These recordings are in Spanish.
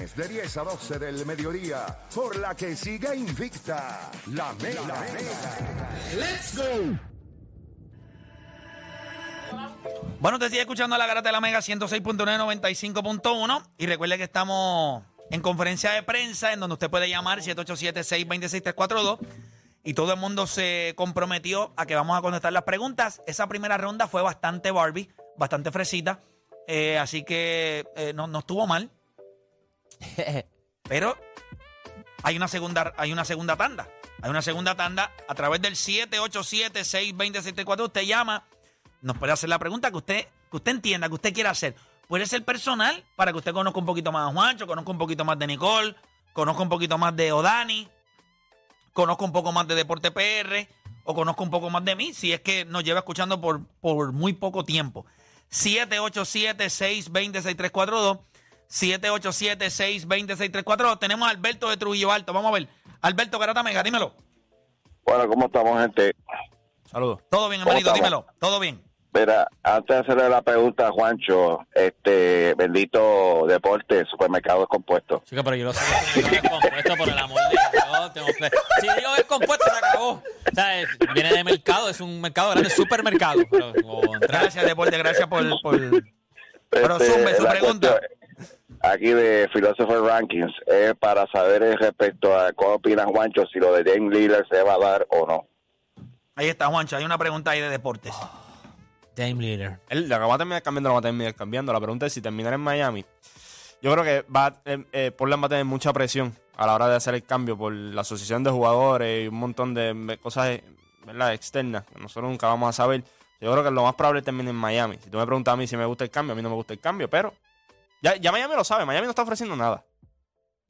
lunes de 10 a 12 del mediodía, por la que siga invicta la Mega. ¡Let's go! Bueno, te sigue escuchando la garata de la Mega 106.995.1 y recuerde que estamos en conferencia de prensa en donde usted puede llamar 787-626-342 y todo el mundo se comprometió a que vamos a contestar las preguntas. Esa primera ronda fue bastante Barbie, bastante fresita, eh, así que eh, no, no estuvo mal. Pero hay una segunda, hay una segunda tanda. Hay una segunda tanda a través del 787-620-742. Usted llama, nos puede hacer la pregunta que usted, que usted entienda, que usted quiera hacer. Puede ser personal para que usted conozca un poquito más a Juancho, conozca un poquito más de Nicole, conozca un poquito más de Odani, conozca un poco más de Deporte PR o conozca un poco más de mí, si es que nos lleva escuchando por, por muy poco tiempo. 787-620-6342. 787-620-6342. Tenemos a Alberto de Trujillo Alto. Vamos a ver. Alberto Garata Mega, dímelo. Bueno, ¿cómo estamos, gente? Saludos. Todo bien, ¿Cómo hermanito, dímelo. Todo bien. Mira, antes de hacerle la pregunta a Juancho, este bendito deporte, supermercado descompuesto. Chica, pero yo lo sé que no es compuesto, por el amor de Dios. Tengo que... Si digo es compuesto, se acabó. O sea, es- viene de mercado, es un mercado grande, supermercado. Pero, contra- Gracias, Deporte. Gracias por. por- Pero Este, zumbe su pregunta. cuestión Aquí de Philosopher Rankings es para saber respecto a cómo opina Juancho si lo de James Lillard se va a dar o no. Ahí está, Juancho. Hay una pregunta ahí de deportes. Dame Leader. Él lo que va a terminar cambiando lo va a terminar cambiando. La pregunta es si terminar en Miami. Yo creo que va, eh, eh, Portland va a tener mucha presión a la hora de hacer el cambio por la asociación de jugadores y un montón de cosas ¿verdad? externas que nosotros nunca vamos a saber. Yo creo que lo más probable es termine en Miami. Si tú me preguntas a mí si me gusta el cambio, a mí no me gusta el cambio, pero ya, ya Miami lo sabe. Miami no está ofreciendo nada.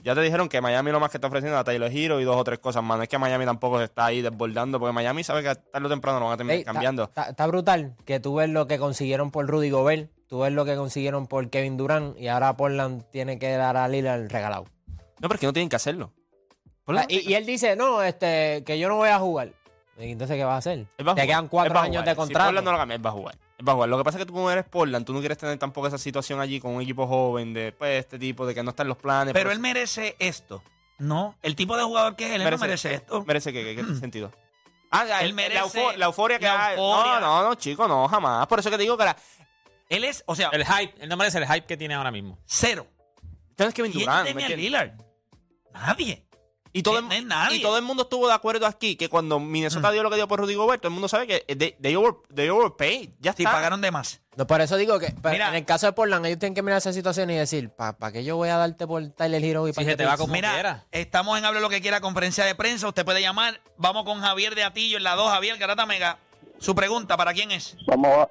Ya te dijeron que Miami lo más que está ofreciendo es a Taylor Hero y dos o tres cosas más. No es que Miami tampoco se está ahí desbordando, porque Miami sabe que tarde o temprano lo van a terminar Ey, cambiando. Está, brutal que tú ves lo que consiguieron por Rudy Gobert, tú ves lo que consiguieron por Kevin Durant y ahora Portland tiene que dar a Lillard el regalado. No, pero es que no tienen que hacerlo. Ah, Y, y él dice, no, este, que yo no voy a jugar. Y entonces, ¿qué vas a hacer? Él va a Te jugar. quedan cuatro años de Si contrato. Portland no lo cambia, él va a jugar. Él va a jugar. Lo que pasa es que tú como eres Portland, tú no quieres tener tampoco esa situación allí con un equipo joven de pues, este tipo, de que no están los planes. Pero él merece esto. No. El tipo de jugador que es él, él no merece esto. ¿Merece qué? ¿Qué, qué sentido? Ah, Él merece la, eufo- la euforia que la hay. euforia. No, no, no, chico, no, jamás. Por eso que te digo que la, Él es, o sea, El hype, él no merece el hype que tiene ahora mismo. cero. tienes que ¿Quién Durant, ¿me tiene a entiendes? Lillard? Nadie. Y todo, No el, nadie. y todo el mundo estuvo de acuerdo aquí que cuando Minnesota dio lo que dio por Rudy Gobert, todo el mundo sabe que they, they, over, they overpaid. Ya Sí, está. pagaron de más. No, por eso digo que pero Mira. en el caso de Portland, ellos tienen que mirar esa situación y decir, ¿para qué yo voy a darte por Tyler Hero y Si para te va Prince?" como Mira, quiera. estamos en Hable lo que quiera, conferencia de prensa. Usted puede llamar. Vamos con Javier de Atillo en la 2. Javier Garata Mega. Su pregunta, ¿para quién es? Vamos, a-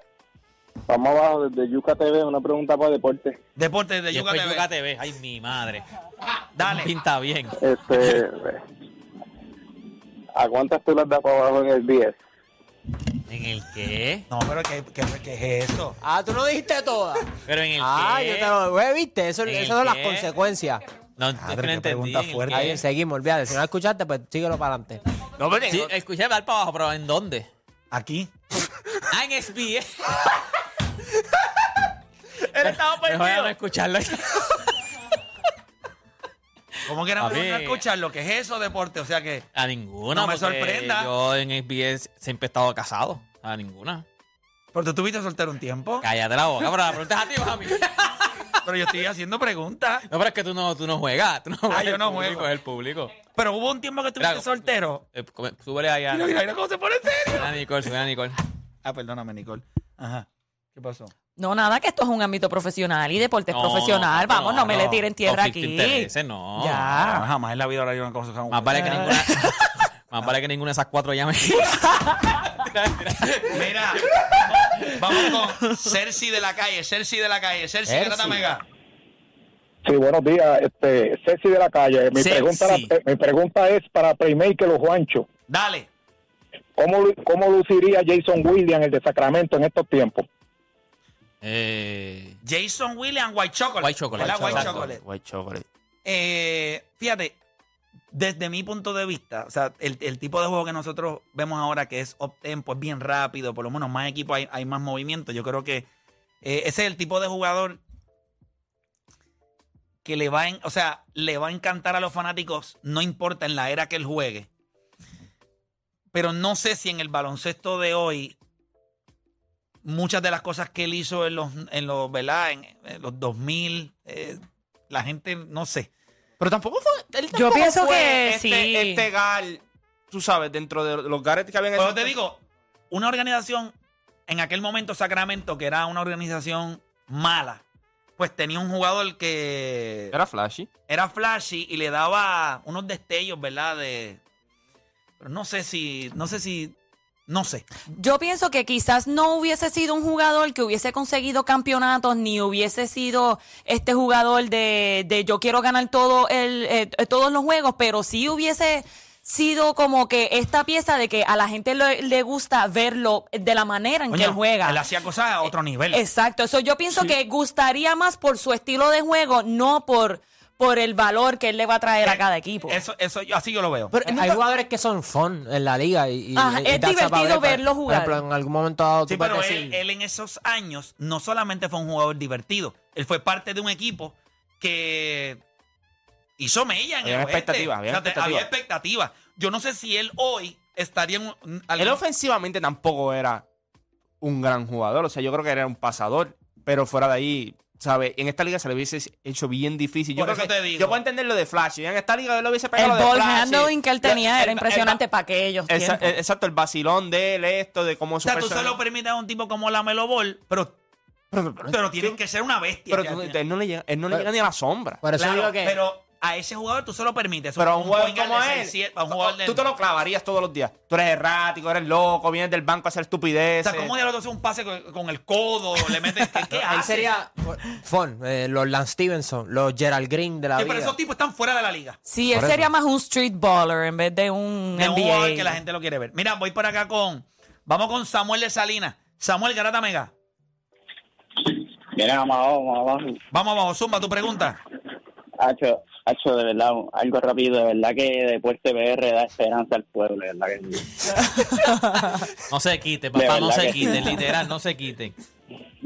vamos abajo desde Yuca TV, una pregunta para deporte. Deportes de Yuca TV. Yuca TV. Ay, mi madre. Dale. Pinta bien. Este, ¿A cuántas tú las das para abajo en el 10? ¿En el qué? No, pero ¿qué, qué, qué es eso? Ah, tú no dijiste todas. Pero en el ah, qué. yo te lo güey, viste, eso, ¿En el esas son las consecuencias. No, Madre, no entendí. pregunta ¿en el fuerte. Ahí seguimos, olvídate. Si no escuchaste, pues síguelo para adelante. No, pero Sí, escuché dar para abajo, pero ¿en dónde? Aquí. Ah, en SBS. él estaba Mejor perdido. déjame escucharlo. ¿Cómo que no me escuchar lo que es eso, deporte? O sea que. A ninguna. No me sorprenda. Yo en SBS siempre he estado casado. A ninguna. Pero tú estuviste soltero un tiempo. Cállate la boca, pero la pregunta es a ti, o a mí. Pero yo estoy haciendo preguntas. No, pero es que tú no, tú no juegas. Tú no juegas yo el no público, juego. Es el público. Pero hubo un tiempo que estuviste Mira, soltero. Eh, súbele ahí a, Mira, mira, mira cómo se pone serio. sube a Nicole, sube a Nicole. Ah, perdóname, Nicole. Ajá. ¿Qué pasó? No, nada, que esto es un ámbito profesional y deporte No, profesional. no, Vamos, no, me no. le tiren tierra aquí. de intereses, no. Ya. Jamás en la vida haría una cosa como. Más vale que ninguna. Más vale que ninguna de esas cuatro llame. Mira, vamos con Cersei de la calle, Cersei de la calle, Cersei Cersei. Garata Mega. Sí, buenos días. Este, Ceci de la calle. Mi pregunta, eh, mi pregunta es para Playmaker o Juancho. Dale. ¿Cómo, ¿Cómo luciría Jason Williams, el de Sacramento, en estos tiempos? Eh, Jason Williams, White Chocolate. White Chocolate. White. Chocolate. White chocolate. Eh, fíjate, desde mi punto de vista, o sea, el, el tipo de juego que nosotros vemos ahora, que es up tempo, es bien rápido, por lo menos más equipo hay, hay más movimiento. Yo creo que eh, ese es el tipo de jugador que le va, en, o sea, le va a encantar a los fanáticos, no importa en la era que él juegue. Pero no sé si en el baloncesto de hoy muchas de las cosas que él hizo en los, en los, ¿verdad? En, en los 2000, eh, la gente, no sé. Pero tampoco fue. él Yo pienso fue que este, sí. Este gal, tú sabes, dentro de los Garrett que habían Pero te digo, una organización, en aquel momento Sacramento, que era una organización mala, pues tenía un jugador que Era flashy. era flashy y le daba unos destellos, ¿verdad? De. Pero no sé si. No sé si. No sé. Yo pienso que quizás no hubiese sido un jugador que hubiese conseguido campeonatos, ni hubiese sido este jugador de, de yo quiero ganar todo el, eh, todos los juegos, pero sí hubiese sido como que esta pieza de que a la gente le, le gusta verlo de la manera en que él juega. Él hacía cosas a otro nivel. Exacto, eso yo pienso que gustaría más por su estilo de juego, no por, por el valor que él le va a traer a cada equipo. Eso, eso, yo- así yo lo veo. Pero él Hay nunca- jugadores que son fun en la liga y, y- Ajá, y es that's about divertido. Por- verlo jugar. Ejemplo, en algún momento dado tú Sí, pero él, decir- él en esos años no solamente fue un jugador divertido, él fue parte de un equipo que hizo mella en Había el oeste. expectativas, había O sea, te- expectativas. había expectativas. Yo no sé si él hoy estaría en un- algún- Él ofensivamente tampoco era un gran jugador. O sea, yo creo que era un pasador. Pero fuera de ahí, ¿sabes? En esta liga se le hubiese hecho bien difícil. Yo Por creo eso que te digo. Yo puedo entender lo de Flash. En esta liga él lo hubiese el pegado lo de ball Flashy. handling que él tenía El- era el- impresionante el- para aquellos Esa- tiempos. Exacto, el vacilón de él, esto, de cómo O su sea, tú persona- solo permites a un tipo como la Melo Ball, pero, Pero, pero- pero tienes que ser una bestia. pero tú- él no le llega, él no le Pero- llega ni a la sombra. Por eso Claro, digo que Pero a ese jugador tú solo permites. Pero a un jugador como de él, 6'7", a un jugador tú te lo clavarías todos los días. Tú eres errático, eres loco, vienes del banco a hacer O estupideces. sea, ¿cómo diablos tú haces un pase con, con el codo? Le metes. ¿Qué, qué ahí sería fun. eh, los Lance Stevenson, los Gerald Green de la Sí, vida. pero esos tipos están fuera de la liga. Sí, él sería más un street baller en vez de un De un NBA. jugador que la gente lo quiere ver. Mira, voy por acá con. Vamos con Samuel de Salinas. Samuel Garata Mega. Mira, vamos abajo, vamos abajo. Vamos abajo, Zumba, tu pregunta. Hacho, Hacho, de verdad, algo rápido, de verdad que Deporte PR da esperanza al pueblo, de verdad que sí. No se quite, papá, no se que- quite, literal, no se quite.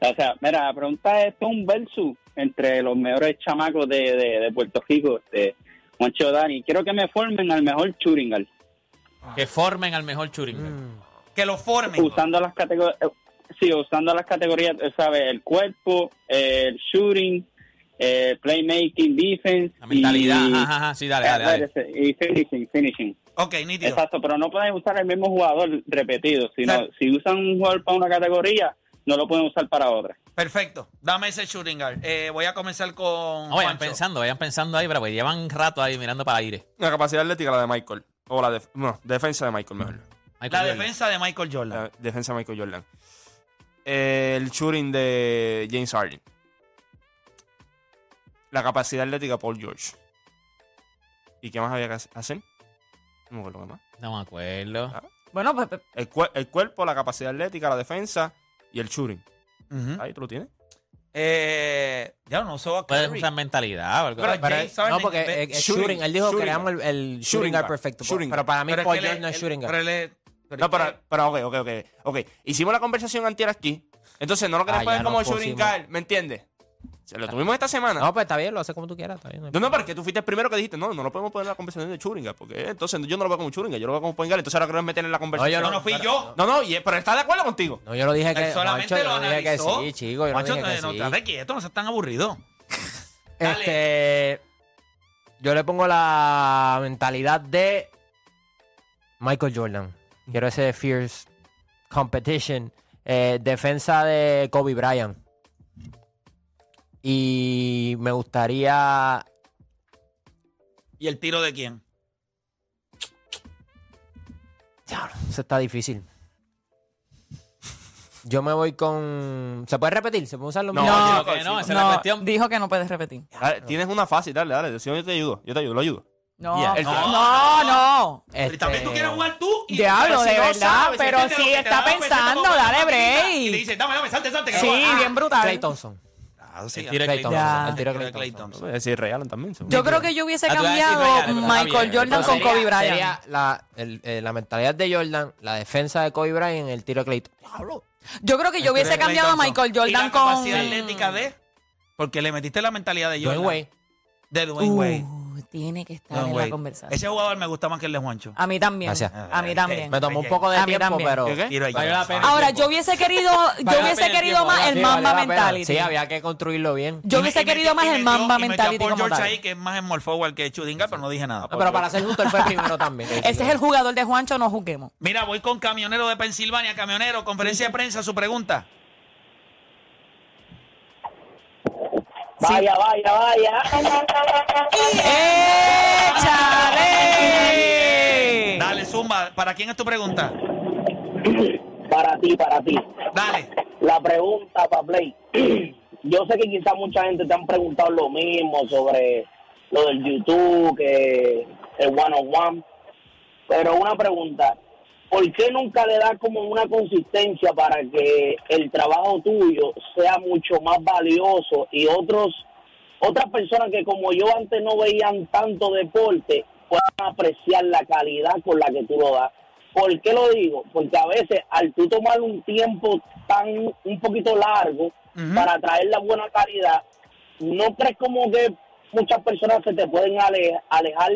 o sea, mira, la pregunta es, ¿esto es un versus entre los mejores chamacos de, de, de Puerto Rico, de Juancho Dani? Quiero que me formen al mejor Churingal, Que formen al mejor Churing. Mm. Que lo formen. usando las categorías, sí, usando las categorías, ¿sabes? El cuerpo, el shooting, eh, playmaking, defense. La mentalidad, y- ajá, ajá, sí, dale, dale, dale. Y finishing, finishing. Ok, nítido. Exacto, pero no pueden usar el mismo jugador repetido, sino si usan un jugador para una categoría, no lo pueden usar para otra. Perfecto. Dame ese shooting guard. Eh, voy a comenzar con. No, vayan pensando, vayan pensando ahí, pero pues llevan rato ahí mirando para aire. La capacidad atlética, la de Michael. O la de, no, defensa de Michael, mejor. Michael La Jordan. defensa de Michael Jordan. La defensa de Michael Jordan. El shooting de James Harden. La capacidad atlética de Paul George. ¿Y qué más había que hacer? No me acuerdo qué más. No me acuerdo. Bueno, pues, pues, El, el cuerpo, la capacidad atlética, la defensa y el shooting. Ahí tú lo tienes. Eh, ya no uso a Puedes usar mentalidad o algo Pero- así. Pero- no, porque eh, shooting, shooting, él dijo shooting que queríamos el, el Shooting shooting guard perfecto. shooting pero para mí Pero Paul George no es- shooting guard. pero él es- pero No, pero, pero ok, ok, ok. Ok, hicimos la conversación antier aquí. Entonces no lo queremos Ah, poner como shooting guard, ¿me entiendes? Se lo tuvimos esta semana. No, pues está bien, lo hace como tú quieras. Está bien, no No, no, porque tú fuiste el primero que dijiste, no, no lo podemos poner en la conversación de Churinga, porque entonces yo no lo veo como Churinga, yo lo veo como point guard, entonces ahora quiero meter en la conversación. No, no fui yo. No, no, y- pero está de acuerdo contigo. No, yo lo dije que. Él solamente lo yo dije que sí, chico. Yo no dije que no, no, sí. estate quieto, no seas tan aburrido. Dale. Este. Yo le pongo la mentalidad de Michael Jordan. Quiero ese fierce competition. Eh, defensa de Kobe Bryant. Y me gustaría. ¿Y el tiro de quién? Diablo, Eso está difícil. Yo me voy con. ¿Se puede repetir? ¿Se puede usar lo No, mismo? No, que no, sí. esa es la no, cuestión. dijo que no puedes repetir. Dale, tienes una fácil, dale, dale. Si no, yo te ayudo, yo te ayudo, lo ayudo. No, Yeah. El- no, no. Pero también tú Este, quieres jugar tú. Y Diablo, de no verdad, sabes, pero si está pensando, dale break. maquinita Y le dices, dame, dame, salte, salte. que Sí, bien brutal. Clay Thompson. Ah, sí, El tiro de Clay Clay Thompson. Ya. El tiro de El Clay Clay Thompson. Thompson. Voy a decir Ray Allen también. seguro. Yo creo que yo hubiese Ah, cambiado Michael bien. Jordan con sería- Kobe Bryant. sería la, el- eh, la mentalidad de Jordan, la defensa de Kobe Bryant, el tiro de Clay Thompson. Diablo. Yo creo que yo hubiese cambiado a. Michael ¿Y Jordan la con. capacidad atlética de? Porque le metiste la mentalidad de Dwayne Jordan. Wade. De Dwayne Wade. Tiene que estar en la conversación. Ese jugador me gusta más que el de Juancho. A mí también. Gracias. A mí también. Me tomó un poco de a mí tiempo, también. pero. ¿Qué? Tiro ahí. Vale la pena. Ahora, yo hubiese querido, yo la hubiese pena el querido tiempo, más vale el Sí, Mamba valió la pena. Mentality. Sí, había que construirlo bien. Yo hubiese querido más el Mamba Mentality como George tal. ahí, que es más small forward que Chudinga, pero no dije nada. No, pero para ser justo, él fue primero también. Ese es el jugador de Juancho, no juguemos. Mira, voy con Camionero de Pensilvania. Camionero, conferencia de prensa, su pregunta. Vaya, vaya, vaya. ¡Échale! Dale, Zumba. ¿Para quién es tu pregunta? Para ti, para ti. Dale. La pregunta para Play. Yo sé que quizás mucha gente te han preguntado lo mismo sobre lo del YouTube, que el one on one. Pero una pregunta, ¿por qué nunca le das como una consistencia para que el trabajo tuyo sea mucho más valioso y otros otras personas que como yo antes no veían tanto deporte puedan apreciar la calidad con la que tú lo das? ¿Por qué lo digo? Porque a veces al tú tomar un tiempo tan un poquito largo para traer la buena calidad, ¿no crees como que muchas personas se te pueden ale- alejar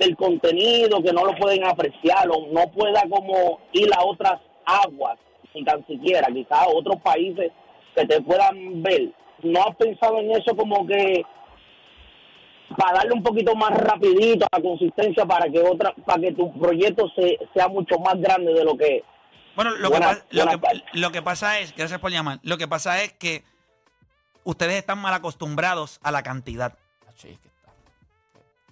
del contenido, que no lo pueden apreciar o no pueda como ir a otras aguas, ni tan siquiera, quizás a otros países que te puedan ver? ¿No has pensado en eso como que para darle un poquito más rapidito a la consistencia para que otra para que tu proyecto se, sea mucho más grande de lo que es? Bueno, lo, que, pa- lo, que, lo que pasa es, gracias por llamar, lo que pasa es que ustedes están mal acostumbrados a la cantidad.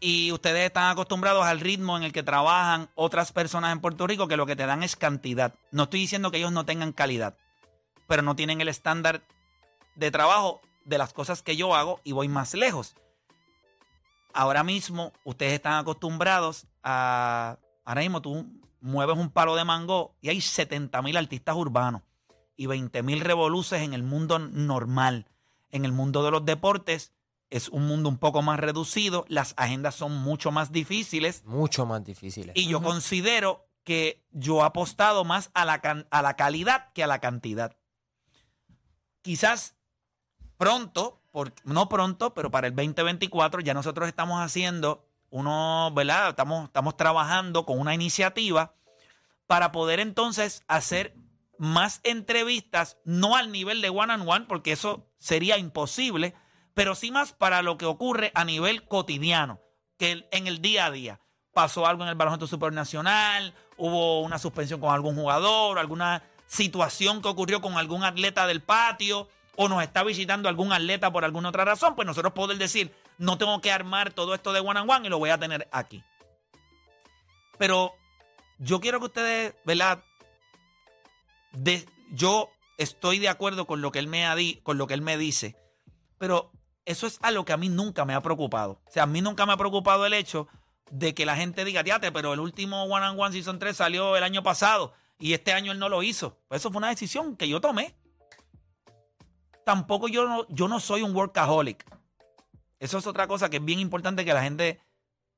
Y ustedes están acostumbrados al ritmo en el que trabajan otras personas en Puerto Rico que lo que te dan es cantidad. No estoy diciendo que ellos no tengan calidad, pero no tienen el estándar de trabajo de las cosas que yo hago y voy más lejos. Ahora mismo ustedes están acostumbrados a... Ahora mismo tú mueves un palo de mango y hay 70 mil artistas urbanos y 20 mil revoluces en el mundo normal. En el mundo de los deportes es un mundo un poco más reducido, las agendas son mucho más difíciles Mucho más difíciles. y yo considero que yo he apostado más a la, can- a la calidad que a la cantidad. Quizás pronto, por- no pronto, pero para el 2024 ya nosotros estamos haciendo uno, ¿verdad? Estamos, estamos trabajando con una iniciativa para poder entonces hacer más entrevistas, no al nivel de one on one, porque eso sería imposible, pero sí más para lo que ocurre a nivel cotidiano, que en el día a día. Pasó algo en el baloncesto supernacional, hubo una suspensión con algún jugador, alguna situación que ocurrió con algún atleta del patio, o nos está visitando algún atleta por alguna otra razón, pues nosotros poder decir, no tengo que armar todo esto de one on one y lo voy a tener aquí. Pero yo quiero que ustedes, ¿verdad? Yo estoy de acuerdo con lo que él me ha di- con lo que él me dice, pero eso es algo que a mí nunca me ha preocupado. O sea, a mí nunca me ha preocupado el hecho de que la gente diga, "Tiate, pero el último One on One Season 3 salió el año pasado y este año él no lo hizo." Pues eso fue una decisión que yo tomé. Tampoco yo no, yo no soy un workaholic. Eso es otra cosa que es bien importante que la gente,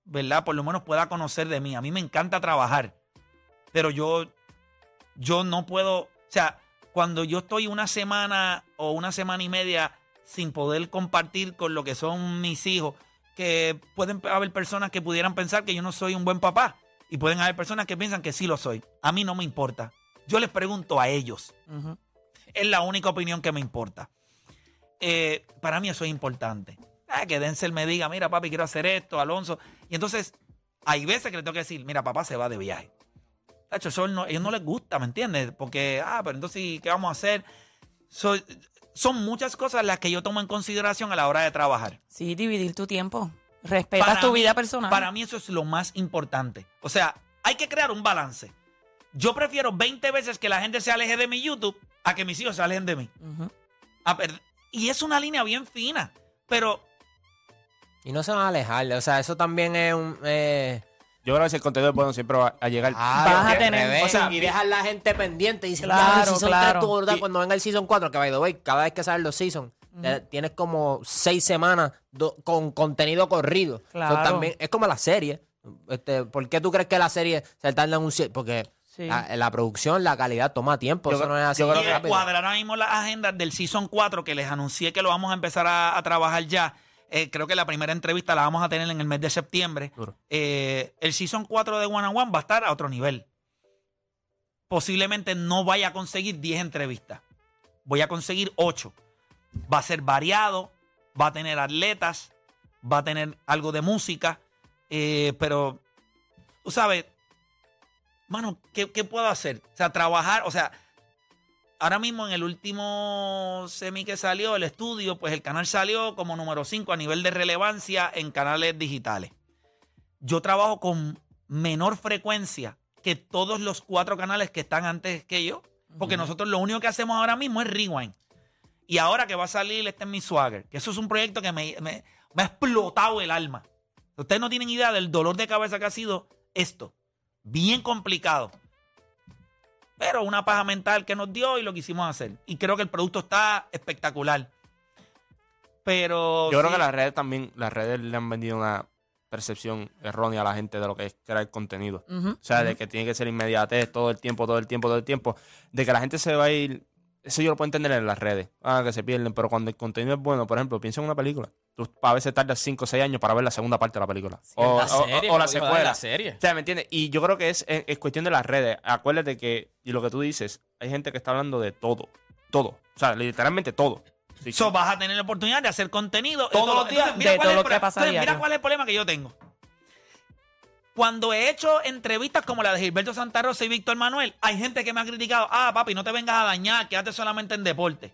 ¿verdad? Por lo menos pueda conocer de mí. A mí me encanta trabajar, pero yo, yo no puedo, o sea, cuando yo estoy una semana o una semana y media sin poder compartir con lo que son mis hijos, que pueden haber personas que pudieran pensar que yo no soy un buen papá y pueden haber personas que piensan que sí lo soy. A mí no me importa. Yo les pregunto a ellos. Es la única opinión que me importa. Eh, para mí eso es importante. Ah, que Denzel me diga, mira papi, quiero hacer esto, Alonso. Y entonces hay veces que le tengo que decir, mira papá se va de viaje. Tacho, eso no, ellos no les gusta, ¿me entiendes? Porque, ah, pero entonces, ¿qué vamos a hacer? Soy- son muchas cosas las que yo tomo en consideración a la hora de trabajar. Sí, dividir tu tiempo. Respetas Para tu mí- vida personal. Para mí eso es lo más importante. O sea, hay que crear un balance. Yo prefiero 20 veces que la gente se aleje de mi YouTube a que mis hijos se alejen de mí. Ujú. A per- y es una línea bien fina. Pero Y no se van a alejar. O sea, eso también es un. Eh, Yo creo que si el contenido es bueno, siempre va a llegar. ah, Vas a tener- revés, o sea, y dejar la gente pendiente. Y dicen, Claro, season claro. 3 estuvo brutal". Y- Cuando venga el season 4, que by the way, cada vez que salen los seasons, eh, tienes como seis semanas do- con contenido corrido. So, Claro. también es como la serie. Este, ¿Por qué tú crees que la serie se tarda en un Porque Sí. La, la producción, la calidad toma tiempo. Yo eso no es así yo creo Y que- cuadrar ahora mismo las agendas del Season 4 que les anuncié que lo vamos a empezar a, a trabajar ya. Eh, creo que la primera entrevista la vamos a tener en el mes de septiembre. Eh, el Season 4 de One on One va a estar a otro nivel. Posiblemente no vaya a conseguir 10 entrevistas. Voy a conseguir 8. Va a ser variado, va a tener atletas, va a tener algo de música, eh, pero tú sabes, mano, ¿qué, qué puedo hacer? O sea, trabajar, o sea, ahora mismo en el último semi que salió, el estudio, pues el canal salió como número 5 a nivel de relevancia en canales digitales. Yo trabajo con menor frecuencia que todos los cuatro canales que están antes que yo, porque nosotros lo único que hacemos ahora mismo es rewind. Y ahora que va a salir este es mi swagger, que eso es un proyecto que me, me- me ha explotado el alma. Ustedes no tienen idea del dolor de cabeza que ha sido esto. Bien complicado. Pero una paja mental que nos dio y lo quisimos hacer. Y creo que el producto está espectacular. Pero. Yo creo que las redes también, las redes le han vendido una percepción errónea a la gente de lo que es crear contenido. O sea, de que tiene que ser inmediatez todo el tiempo, todo el tiempo, todo el tiempo. De que la gente se va a ir. Eso yo lo puedo entender en las redes. Ah, que se pierden. Pero cuando el contenido es bueno, por ejemplo, piensa en una película. Tú a veces tardas 5 o 6 años para ver la segunda parte de la película. o, la o- serie, o la secuela. la serie. O sea, ¿me entiendes? Y yo creo que es, es, es cuestión de las redes. Acuérdate que, y lo que tú dices, hay gente que está hablando de todo. Todo. O sea, literalmente todo. Sí, So, vas a tener la oportunidad de hacer contenido Todos los días, mira de cuál todo es el lo que problema- pasa entonces, Mira diario. cuál es el problema que yo tengo. Cuando he hecho entrevistas como la de Gilberto Santa Rosa y Víctor Manuel, hay gente que me ha criticado, ah, papi, no te vengas a dañar, quédate solamente en deporte.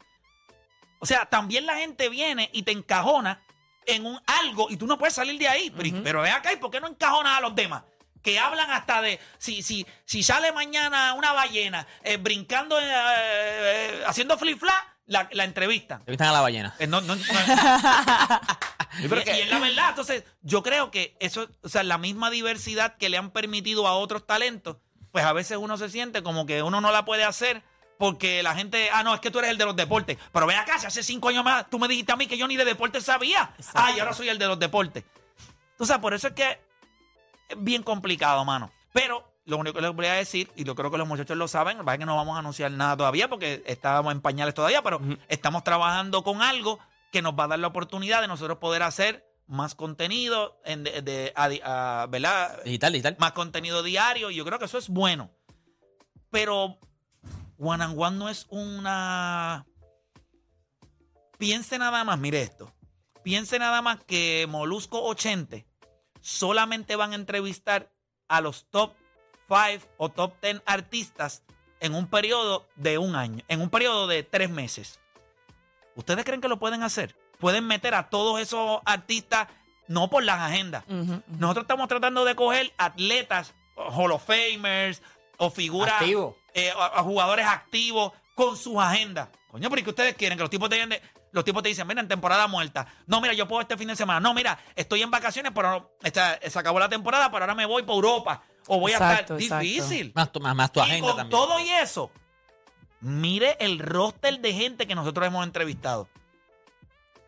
O sea, también la gente viene y te encajona en un algo y tú no puedes salir de ahí. Pero, pero ven acá, ¿y por qué no encajonas a los demás? Que hablan hasta de si, si, si sale mañana una ballena eh, brincando, eh, eh, haciendo flip-flap, la, la entrevista. Te vistan a la ballena. No, no, no. y, y es la verdad. Entonces, yo creo que eso, o sea, la misma diversidad que le han permitido a otros talentos, pues a veces uno se siente como que uno no la puede hacer porque la gente, ah, no, es que tú eres el de los deportes. Pero ven acá, si hace cinco años más tú me dijiste a mí que yo ni de deportes sabía. Ah, y ahora soy el de los deportes. Entonces, por eso es que es bien complicado, mano. Pero lo único que les voy a decir, y yo creo que los muchachos lo saben, lo que no vamos a anunciar nada todavía porque estábamos en pañales todavía, pero estamos trabajando con algo que nos va a dar la oportunidad de nosotros poder hacer más contenido, en de, de- a ¿verdad? Digital, digital. Más contenido diario, y yo creo que eso es bueno. Pero One and One no es una... Piense nada más, mire esto. Piense nada más que Molusco 80 solamente van a entrevistar a los top 5 o top 10 artistas en un periodo de un año, en un periodo de tres meses. ¿Ustedes creen que lo pueden hacer? Pueden meter a todos esos artistas, no por las agendas. Nosotros estamos tratando de coger atletas, Hall of Famers o figuras, Activo. eh, a, a jugadores activos con sus agendas. Coño, pero ¿y qué ustedes quieren? Que los tipos te de- los tipos te dicen, mira, en temporada muerta. No, mira, yo puedo este fin de semana. No, mira, estoy en vacaciones, pero no- esta- se acabó la temporada, pero ahora me voy para Europa. O voy a estar exacto. difícil. Más tu, más, más tu y agenda con también. todo y eso, mire el roster de gente que nosotros hemos entrevistado.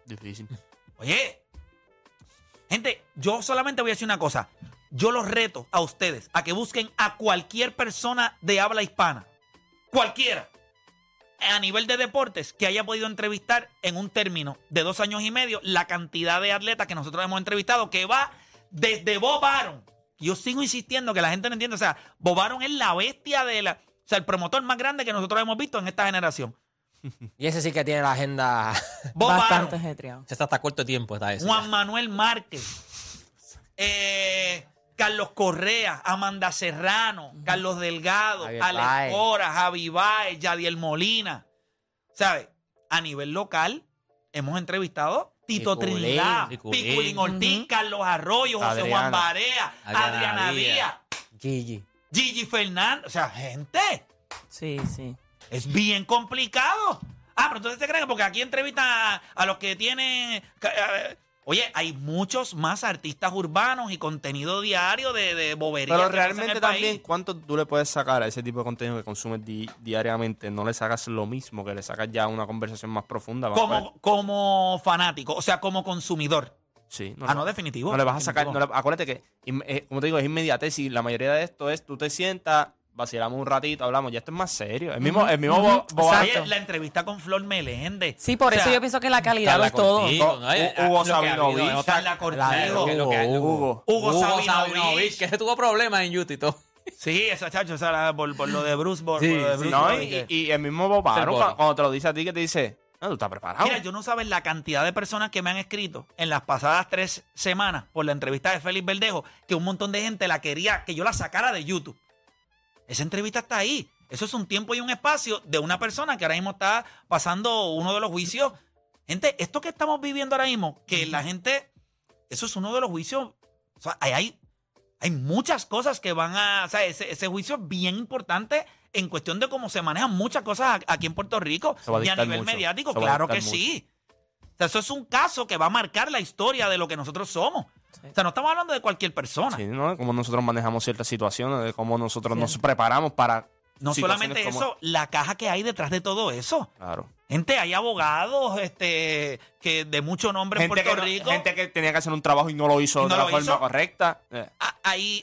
Difícil. Oye, gente, yo solamente voy a decir una cosa. Yo los reto a ustedes a que busquen a cualquier persona de habla hispana. Cualquiera. A nivel de deportes que haya podido entrevistar en un término de dos años y medio la cantidad de atletas que nosotros hemos entrevistado que va desde Bob Aaron. Yo sigo insistiendo que la gente no entiende. O sea, Bob Aaron es la bestia de la... O sea, el promotor más grande que nosotros hemos visto en esta generación. Y ese sí que tiene la agenda. Bob Bastante Aaron. ajetreado. Se está hasta corto tiempo. Está ese. Juan Manuel Márquez, eh, Carlos Correa, Amanda Serrano, Carlos Delgado, Javier Alex. Cora, Javi Baez, Yadiel Molina. ¿Sabes? A nivel local hemos entrevistado Tito Piculín, Trinidad, Piculín. Piculín Ortiz, Carlos Arroyo, José Juan. Barea, Adriana Adriana Díaz. Díaz, Gigi. Gigi Fernández. O sea, gente, Sí, sí. es bien complicado. Ah, pero entonces te creen que porque aquí entrevistan a, a los que tienen. Oye, hay muchos más artistas urbanos y contenido diario de, de bobería. Pero realmente también, país. ¿cuánto tú le puedes sacar a ese tipo de contenido que consumes di- diariamente? No le sacas lo mismo que le sacas ya una conversación más profunda. Como, como fanático, o sea, como consumidor. Sí, ah, no, definitivo. No le vas a sacar, no definitivo. le- acuérdate que, eh, como te digo, es inmediatez y la mayoría de esto es, tú te sientas, vacilamos un ratito, hablamos. Ya esto es más serio. El mismo, el mismo bo- boba- Oye, la entrevista con Flor Meléndez. Sí, por O eso sea, yo pienso que la calidad es todo. Eh, Hugo habido, Sabinovich, Hugo. Hugo Sabinovich. que tuvo problemas en YouTube y todo. Sí, esa chacho, esa era por, por lo de Bruce por, Sí, por lo de sí, Bruce No, Bowen, y, el mismo Bob Ser Barrow, gordo. cuando te lo dice a ti, que te dice, no, tú estás preparado. Mira, yo no sabes la cantidad de personas que me han escrito en las pasadas tres semanas por la entrevista de Félix Verdejo, que un montón de gente la quería que yo la sacara de YouTube. Esa entrevista está ahí. Eso es un tiempo y un espacio de una persona que ahora mismo está pasando uno de los juicios. Gente, esto que estamos viviendo ahora mismo, que la gente, eso es uno de los juicios. O sea, hay, hay, hay muchas cosas que van a. O sea, ese, ese juicio es bien importante en cuestión de cómo se manejan muchas cosas aquí en Puerto Rico a y a nivel mucho. mediático. A Claro que mucho. sí. O sea, eso es un caso que va a marcar la historia de lo que nosotros somos. O sea, no estamos hablando de cualquier persona. Sí, ¿no? Cómo nosotros manejamos ciertas situaciones, de cómo nosotros nos preparamos para. No solamente como- eso, la caja que hay detrás de todo eso. Claro. Gente, hay abogados este, que de mucho nombre en que, Puerto no- Rico. gente que tenía que hacer un trabajo y no lo hizo no de la forma hizo. correcta. Eh, Ah, ahí,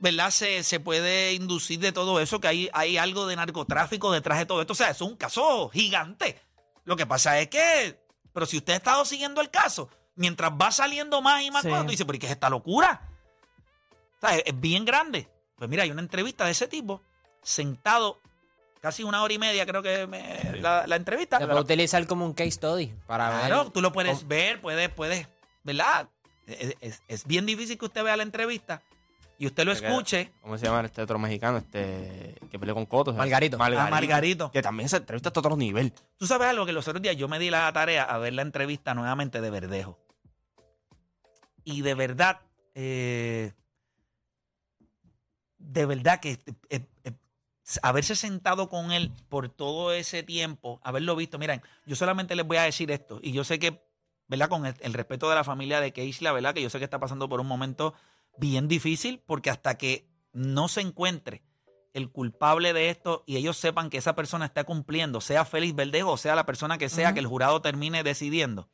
¿verdad? Se, se puede inducir de todo eso, que hay, hay algo de narcotráfico detrás de todo esto. O sea, es un caso gigante. Lo que pasa es que, pero si usted ha estado siguiendo el caso, mientras va saliendo más y más Sí. cosas, tú dices, pero ¿y qué es esta locura? O sea, es, es bien grande. Pues mira, hay una entrevista de ese tipo, sentado casi una hora y media, creo que me- la, la entrevista. Se puede utilizar como un case study para Claro, ver. tú lo puedes ver, puedes, puedes, ¿verdad? Es, es- es bien difícil que usted vea la entrevista y usted lo Se escuche. ¿Cómo se llama este otro mexicano? Este que peleó con Cotos. Margarito. A Margarito. Que también esa entrevista está a otro nivel. Tú sabes algo que los otros días yo me di la tarea a ver la entrevista nuevamente de Verdejo. Y de verdad, eh, de verdad que eh, eh, haberse sentado con él por todo ese tiempo, haberlo visto, miren, yo solamente les voy a decir esto, y yo sé que, ¿verdad? Con el, el respeto de la familia de Keisla, ¿verdad? Que yo sé que está pasando por un momento bien difícil, porque hasta que no se encuentre el culpable de esto y ellos sepan que esa persona está cumpliendo, sea Félix Verdejo o sea la persona que sea, que el jurado termine decidiendo.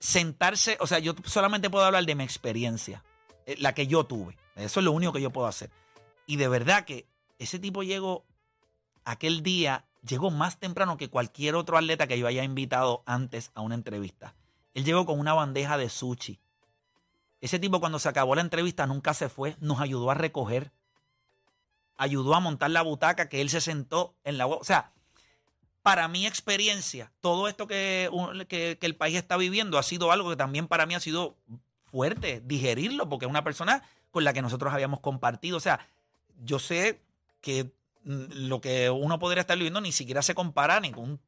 Sentarse, o sea, yo solamente puedo hablar de mi experiencia, eh, la que yo tuve. Eso es lo único que yo puedo hacer. Y de verdad que ese tipo llegó aquel día, llegó más temprano que cualquier otro atleta que yo haya invitado antes a una entrevista. Él llegó con una bandeja de sushi. Ese tipo cuando se acabó la entrevista nunca se fue, nos ayudó a recoger, ayudó a montar la butaca que él se sentó en la... O sea, para mi experiencia, todo esto que, que el país está viviendo ha sido algo que también para mí ha sido fuerte digerirlo, porque es una persona con la que nosotros habíamos compartido. O sea, yo sé que mm, lo que uno podría estar viviendo ni siquiera se compara ni con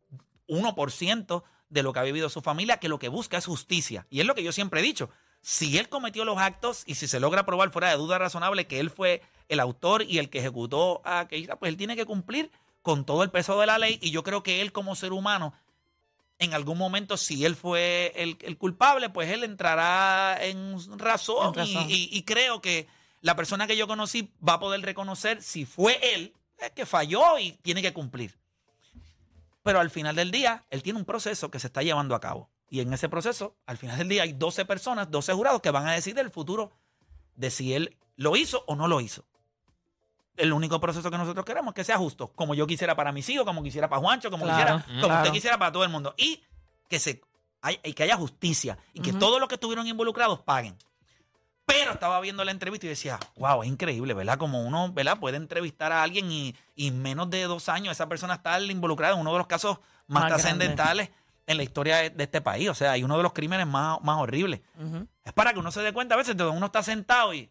un 1% de lo que ha vivido su familia, que lo que busca es justicia. Y es lo que yo siempre he dicho. Si él cometió los actos y si se logra probar fuera de duda razonable que él fue el autor y el que ejecutó a Keisha, pues él tiene que cumplir con todo el peso de la ley. Y yo creo que él como ser humano, en algún momento, si él fue el, el culpable, pues él entrará en razón. En razón. Y, y- y creo que la persona que yo conocí va a poder reconocer si fue él es que falló y tiene que cumplir. Pero al final del día, él tiene un proceso que se está llevando a cabo. Y en ese proceso, al final del día, hay 12 personas, 12 jurados que van a decidir el futuro de si él lo hizo o no lo hizo. El único proceso que nosotros queremos es que sea justo, como yo quisiera para mis hijos, como quisiera para Juancho, como Claro, quisiera, como claro. usted quisiera para todo el mundo. Y que se hay- y que haya justicia y que todos los que estuvieron involucrados paguen. Pero estaba viendo la entrevista y decía, wow, es increíble, ¿verdad? Como uno, ¿verdad? Puede entrevistar a alguien y, y en menos de dos años esa persona está involucrada en uno de los casos más, Más trascendentales en la historia de, de este país. O sea, y uno de los crímenes más, más horribles. Es para que uno se dé cuenta a veces de uno está sentado y...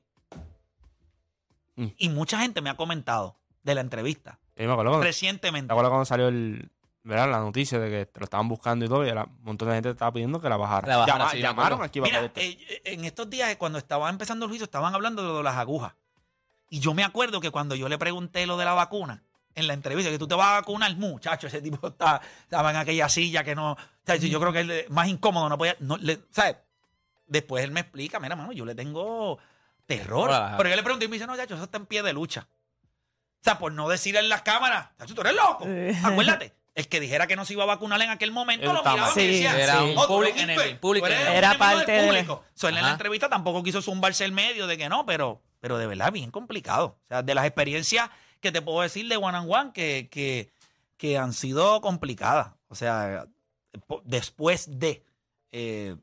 Mm. Y mucha gente me ha comentado de la entrevista me acuerdo recientemente. ¿te acuerdas cuando salió el, ¿verdad? la noticia de que te lo estaban buscando y todo, y era- un montón de gente estaba pidiendo que la bajara. La bajara, Llama- sí, me llamaron aquí para Mira, eh, en estos días, cuando estaba empezando el juicio, estaban hablando de lo de las agujas. Y yo me acuerdo que cuando yo le pregunté lo de la vacuna, en la entrevista, que tú te vas a vacunar, muchacho, ese tipo está, estaba en aquella silla que no. O sea, yo creo que él eh, más incómodo no podía. No, le- ¿Sabes? Después él me explica, mira, mano, yo le tengo terror. Hola. Pero yo le pregunté y me dice, no, chacho, eso está en pie de lucha. O sea, por no decir en las cámaras, chacho, tú eres loco. Acuérdate, el que dijera que no se iba a vacunar en aquel momento Él lo miraba y Sí, decía, Era un "Oh, tú public eres un enemy, pe- public tú eres enemy". un Era enemigo del parte de- público. So, él en la Ajá. entrevista tampoco quiso zumbarse el medio de que no, pero pero de verdad bien complicado. O sea, de las experiencias que te puedo decir de one on one que, que, que han sido complicadas. O sea, po- después de... eh,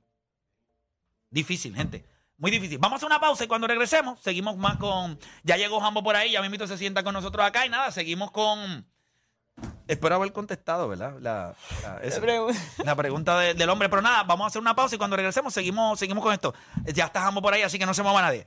difícil, gente. Muy difícil. Vamos a hacer una pausa y cuando regresemos, seguimos más con. Ya llegó Jambo por ahí, ya mismito se sienta con nosotros acá y nada, seguimos con. Espero haber contestado, ¿verdad? La, la- esa- la pregunta de- del hombre. Pero nada, vamos a hacer una pausa y cuando regresemos seguimos, seguimos con esto. Ya está Jambo por ahí, así que no se mueva nadie.